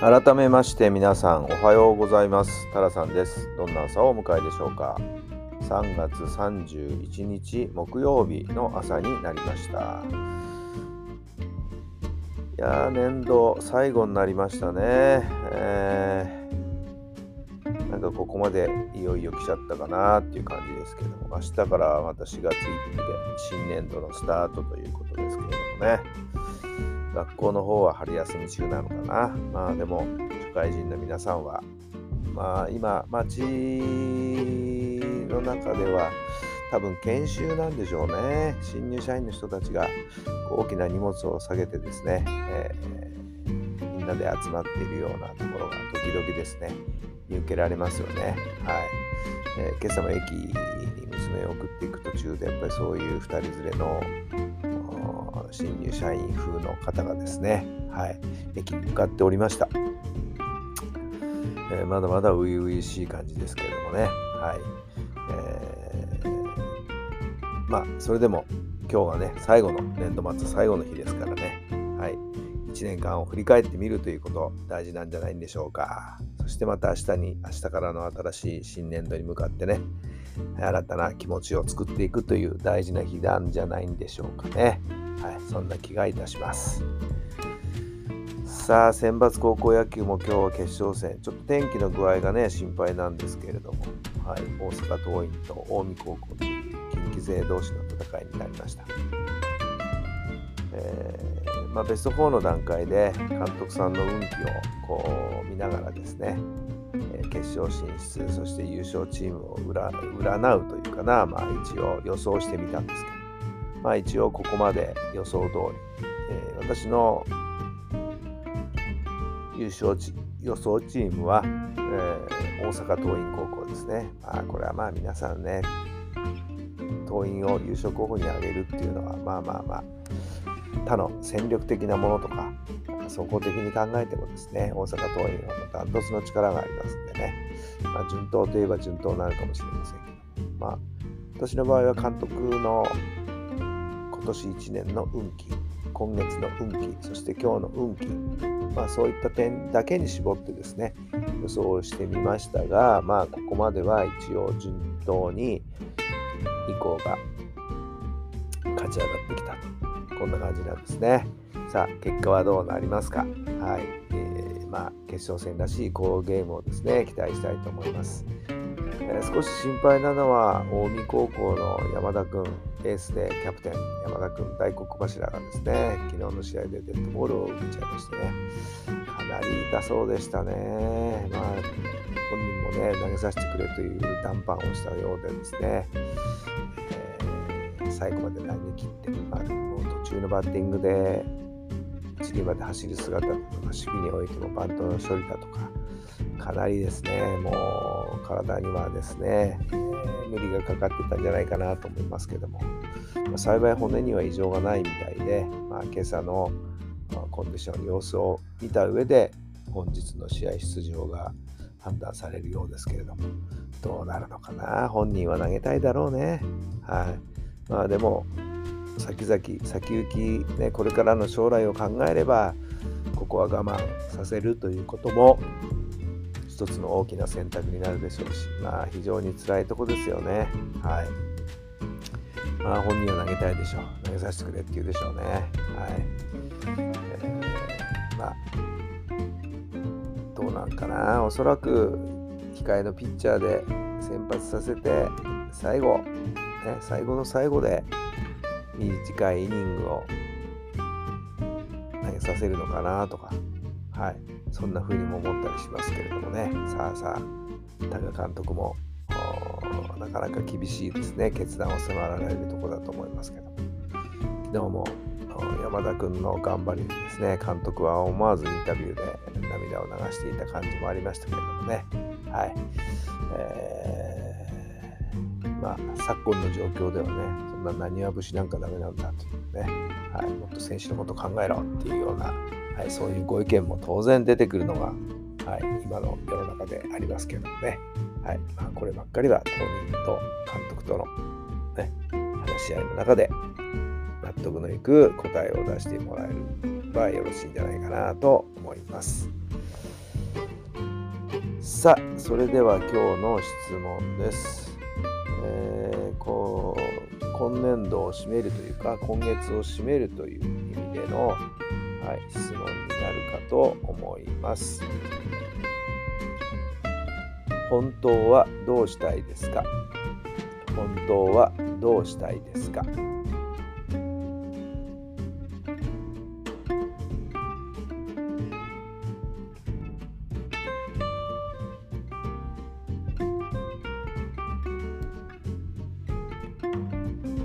改めまして皆さんおはようございます。タラさんです。どんな朝をお迎えでしょうか。3月31日木曜日の朝になりました。いや年度最後になりましたね、えー、なんかここまでいよいよ来ちゃったかなっていう感じですけども。明日からまた4月1日で新年度のスタートということですけれどもね。学校の方は春休み中なのかな。まあでも、社会人の皆さんは、まあ今、町の中では多分研修なんでしょうね。新入社員の人たちが大きな荷物を下げてですね、えー、みんなで集まっているようなところが時々ですね、見受けられますよね。はい。えー、今朝も駅に娘を送っていく途中で、やっぱりそういう2人連れの新入社員風の方がですね、はい、駅に向かっておりました。えー、まだまだ初々しい感じですけれどもね、はい。えー、まあ、それでも今日はね、最後の、年度末最後の日ですからね、はい。1年間を振り返ってみるということ大事なんじゃないんでしょうか。そしてまた明日に、明日からの新しい新年度に向かってね、新たな気持ちを作っていくという大事な日なんじゃないんでしょうかね。はい、そんな気がいたします。さあ、選抜高校野球も今日は決勝戦、ちょっと天気の具合がね、心配なんですけれども、はい、大阪桐蔭と近江高校という近畿勢同士の戦いになりました。えー、まあ、ベスト4の段階で監督さんの運気をこう見ながらですね、え決勝進出、そして優勝チームを占うというかな、まあ、一応予想してみたんですけど、まあ一応ここまで予想通り、えー、私の優勝予想チームは、えー、大阪桐蔭高校ですね。まあこれはまあ皆さんね、桐蔭を優勝候補に挙げるっていうのはまあまあまあ他の戦力的なものとか総合的に考えてもですね大阪桐蔭はダントツの力がありますんでね、まあ、順当といえば順当になのかもしれませんけどまあ私の場合は監督の今年1年の運気今月の運気そして今日の運気、まあ、そういった点だけに絞ってですね予想をしてみましたがまあここまでは一応順当に2校が勝ち上がってきたと。こんな感じなんですね。さあ結果はどうなりますか？はい、えー、まあ決勝戦らしい好ゲームをですね期待したいと思います、えー、少し心配なのは近江高校の山田君エースでキャプテン山田君大黒柱がですね昨日の試合でデッドボールを打っちゃいましてねかなり痛そうでしたね。まあ本人もね投げさせてくれという談判をしたようでですね、えー、最後まで投げ切って、まあ、もう途中のバッティングで一塁まで走る姿とか守備においてもバントの処理だとかかなりですねもう体にはですね、無理がかかってたんじゃないかなと思いますけども、まあ、幸い骨には異常がないみたいで、まあ、今朝のコンディション様子を見た上で本日の試合出場が判断されるようですけれども。どうなるのかな？本人は投げたいだろうね。はい。まあでも先々先行き、ね、これからの将来を考えればここは我慢させるということも一つの大きな選択になるでしょうし、まあ、非常に辛いとこですよね。はい。まあ、本人は投げたいでしょう。投げさせてくれって言うでしょうね。はい。えー、まあ、どうなんかな。おそらく、控えのピッチャーで先発させて、最後、ね、最後の最後で短いイニングを投げさせるのかなとか、はい、そんな風にも思ったりしますけれどもね。さあさあ多賀監督もなかなか厳しいですね。決断を迫られるところだと思いますけど。昨日も山田君の頑張りにですね。監督は思わずインタビューで涙を流していた感じもありましたけれどもね。はい、えー、まあ昨今の状況ではねな何は節なんかダメなんだというね、はい、もっと選手のこと考えろっていうような、はい、そういうご意見も当然出てくるのがはい、今の世の中でありますけどもね、はい。まあ、こればっかりは当人と監督との、ね、話し合いの中で納得のいく答えを出してもらえればよろしいんじゃないかなと思います。さあ、それでは今日の質問です。えー、今年度を締めるというか、今月を締めるという意味での、はい、質問になるかと思います。本当はどうしたいですか？本当はどうしたいですか？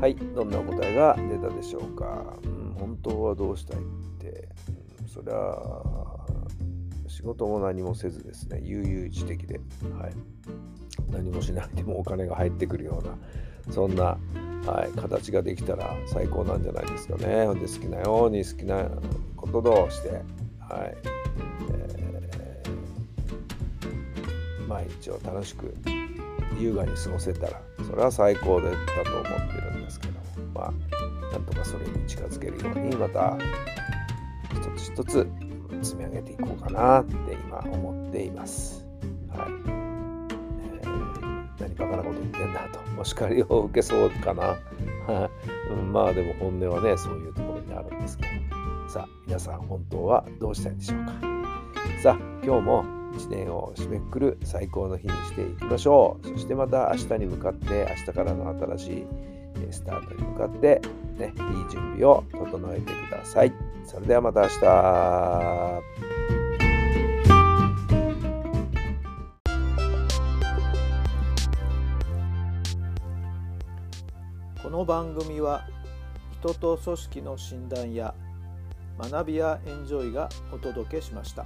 はい、どんな答えが出たでしょうか？うん、本当はどうしたいって、うん、そりゃ仕事も何もせずですね、悠々自適で、はい、何もしないでもお金が入ってくるような、そんな、はい、形ができたら最高なんじゃないですかね。で好きなように好きなことをして、はい。えー、毎日を楽しく優雅に過ごせたらそれは最高だったと思ってるんですけどまあなんとかそれに近づけるようにまた一つ一つ積み上げていこうかなって今思っています。はい。えー、何バカなこと言ってんだと、お叱りを受けそうかな。うんまあでも本音はね、そういうところにあるんですけど。さあ、皆さん本当はどうしたいんでしょうか。さあ、今日も1年を締めくくる最高の日にしていきましょう。そしてまた明日に向かって、明日からの新しいスタートに向かって、ね、いい準備を整えてください。それではまた明日。この番組は人と組織の診断や学びやエンジョイがお届けしました。